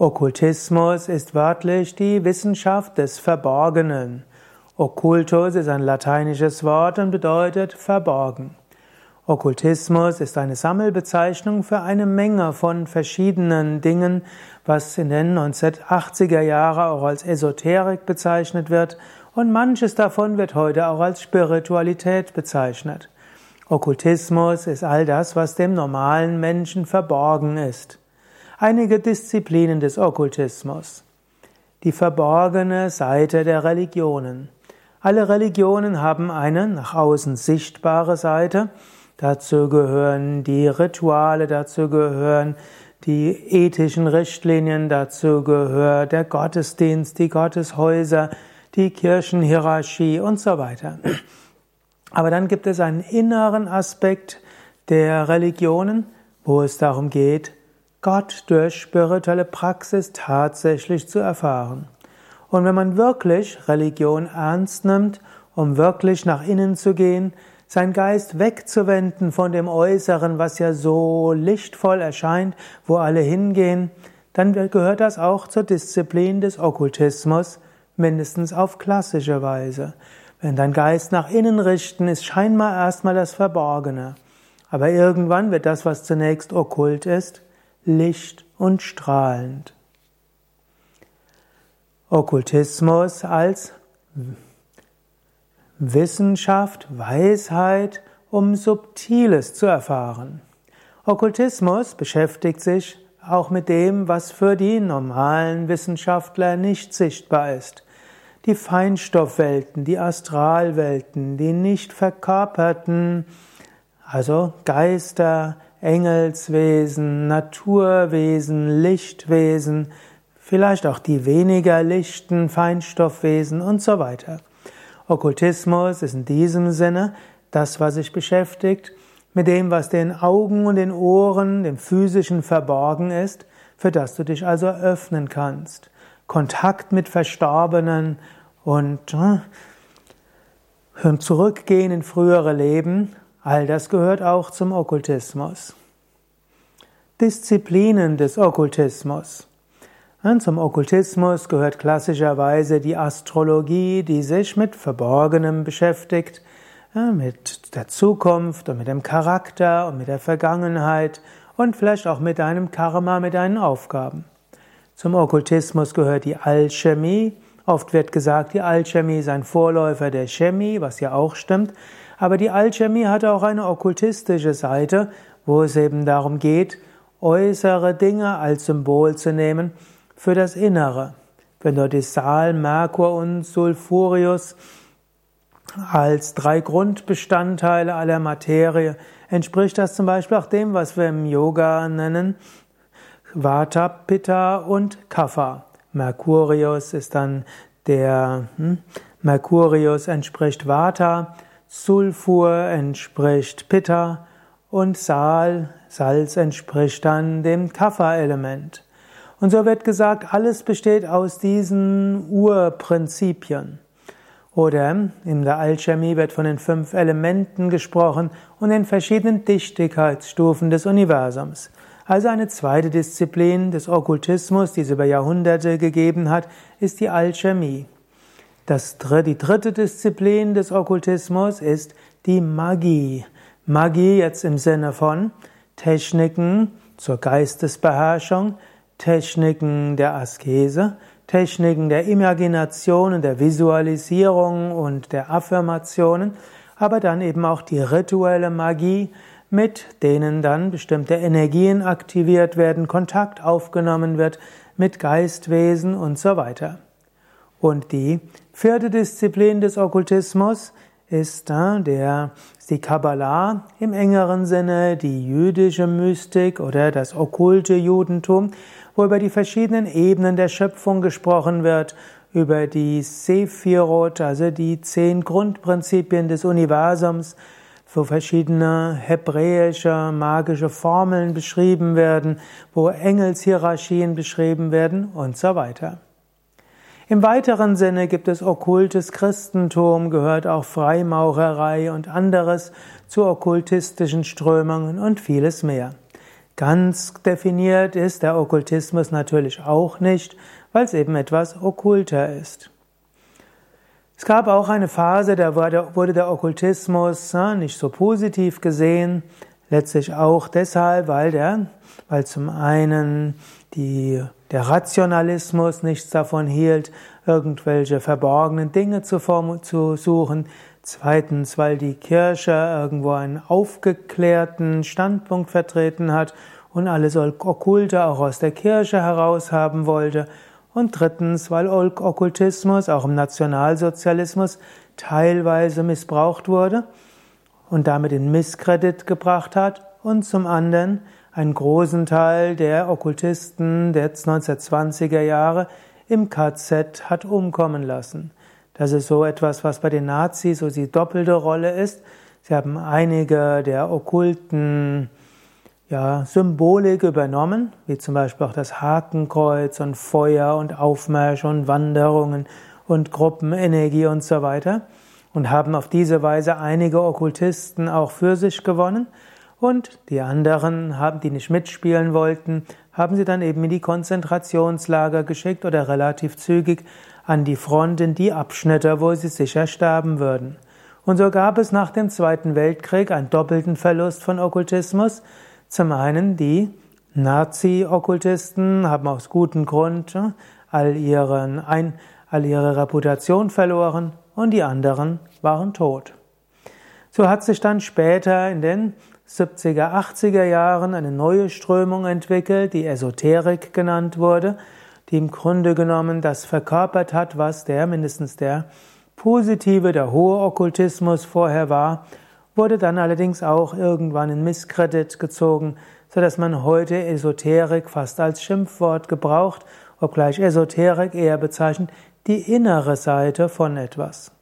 Okkultismus ist wörtlich die Wissenschaft des Verborgenen. Okkultus ist ein lateinisches Wort und bedeutet verborgen. Okkultismus ist eine Sammelbezeichnung für eine Menge von verschiedenen Dingen, was in den 1980er Jahren auch als Esoterik bezeichnet wird und manches davon wird heute auch als Spiritualität bezeichnet. Okkultismus ist all das, was dem normalen Menschen verborgen ist. Einige Disziplinen des Okkultismus. Die verborgene Seite der Religionen. Alle Religionen haben eine nach außen sichtbare Seite. Dazu gehören die Rituale, dazu gehören die ethischen Richtlinien, dazu gehört der Gottesdienst, die Gotteshäuser, die Kirchenhierarchie und so weiter. Aber dann gibt es einen inneren Aspekt der Religionen, wo es darum geht, Gott durch spirituelle Praxis tatsächlich zu erfahren. Und wenn man wirklich Religion ernst nimmt, um wirklich nach innen zu gehen, sein Geist wegzuwenden von dem Äußeren, was ja so lichtvoll erscheint, wo alle hingehen, dann gehört das auch zur Disziplin des Okkultismus, mindestens auf klassische Weise. Wenn dein Geist nach innen richten, ist scheinbar erstmal das Verborgene. Aber irgendwann wird das, was zunächst okkult ist, Licht und strahlend. Okkultismus als Wissenschaft, Weisheit, um Subtiles zu erfahren. Okkultismus beschäftigt sich auch mit dem, was für die normalen Wissenschaftler nicht sichtbar ist. Die Feinstoffwelten, die Astralwelten, die nicht verkörperten, also Geister, Engelswesen, Naturwesen, Lichtwesen, vielleicht auch die weniger lichten Feinstoffwesen und so weiter. Okkultismus ist in diesem Sinne das, was sich beschäftigt mit dem, was den Augen und den Ohren, dem physischen verborgen ist, für das du dich also öffnen kannst. Kontakt mit Verstorbenen und äh, zurückgehen in frühere Leben All das gehört auch zum Okkultismus. Disziplinen des Okkultismus. Zum Okkultismus gehört klassischerweise die Astrologie, die sich mit Verborgenem beschäftigt, mit der Zukunft und mit dem Charakter und mit der Vergangenheit und vielleicht auch mit deinem Karma, mit deinen Aufgaben. Zum Okkultismus gehört die Alchemie. Oft wird gesagt, die Alchemie ist ein Vorläufer der Chemie, was ja auch stimmt. Aber die Alchemie hat auch eine okkultistische Seite, wo es eben darum geht, äußere Dinge als Symbol zu nehmen für das Innere. Wenn du die Sal, Merkur und Sulfurius als drei Grundbestandteile aller Materie entspricht das zum Beispiel auch dem, was wir im Yoga nennen Vata, Pitta und Kapha. Mercurius ist dann der hm, Mercurius entspricht Vata, Sulfur entspricht Pitta und Sal, Salz entspricht dann dem Kapha-Element. Und so wird gesagt, alles besteht aus diesen Urprinzipien. Oder in der Alchemie wird von den fünf Elementen gesprochen und den verschiedenen Dichtigkeitsstufen des Universums. Also eine zweite Disziplin des Okkultismus, die es über Jahrhunderte gegeben hat, ist die Alchemie. Das, die dritte Disziplin des Okkultismus ist die Magie. Magie jetzt im Sinne von Techniken zur Geistesbeherrschung, Techniken der Askese, Techniken der Imagination und der Visualisierung und der Affirmationen, aber dann eben auch die rituelle Magie, mit denen dann bestimmte Energien aktiviert werden, Kontakt aufgenommen wird mit Geistwesen und so weiter. Und die vierte Disziplin des Okkultismus ist der, ist die Kabbalah im engeren Sinne, die jüdische Mystik oder das okkulte Judentum, wo über die verschiedenen Ebenen der Schöpfung gesprochen wird, über die Sephirot, also die zehn Grundprinzipien des Universums, wo verschiedene hebräische magische Formeln beschrieben werden, wo Engelshierarchien beschrieben werden und so weiter. Im weiteren Sinne gibt es okkultes Christentum, gehört auch Freimaurerei und anderes zu okkultistischen Strömungen und vieles mehr. Ganz definiert ist der Okkultismus natürlich auch nicht, weil es eben etwas okkulter ist. Es gab auch eine Phase, da wurde der Okkultismus nicht so positiv gesehen, letztlich auch deshalb, weil der, weil zum einen die, der Rationalismus nichts davon hielt, irgendwelche verborgenen Dinge zu, zu suchen, zweitens, weil die Kirche irgendwo einen aufgeklärten Standpunkt vertreten hat und alles Okkulte auch aus der Kirche heraus haben wollte, und drittens, weil Okkultismus auch im Nationalsozialismus teilweise missbraucht wurde und damit in Misskredit gebracht hat. Und zum anderen einen großen Teil der Okkultisten der 1920er Jahre im KZ hat umkommen lassen. Das ist so etwas, was bei den Nazis so die doppelte Rolle ist. Sie haben einige der okkulten ja, Symbolik übernommen, wie zum Beispiel auch das Hakenkreuz und Feuer und Aufmärsche und Wanderungen und Gruppenenergie und so weiter und haben auf diese Weise einige Okkultisten auch für sich gewonnen und die anderen haben, die nicht mitspielen wollten, haben sie dann eben in die Konzentrationslager geschickt oder relativ zügig an die Front in die Abschnitte, wo sie sicher sterben würden. Und so gab es nach dem Zweiten Weltkrieg einen doppelten Verlust von Okkultismus, zum einen die Nazi-Okkultisten haben aus gutem Grund all, ihren, ein, all ihre Reputation verloren und die anderen waren tot. So hat sich dann später in den 70er, 80er Jahren eine neue Strömung entwickelt, die Esoterik genannt wurde, die im Grunde genommen das verkörpert hat, was der mindestens der positive, der hohe Okkultismus vorher war wurde dann allerdings auch irgendwann in Misskredit gezogen, so dass man heute Esoterik fast als Schimpfwort gebraucht, obgleich Esoterik eher bezeichnet die innere Seite von etwas.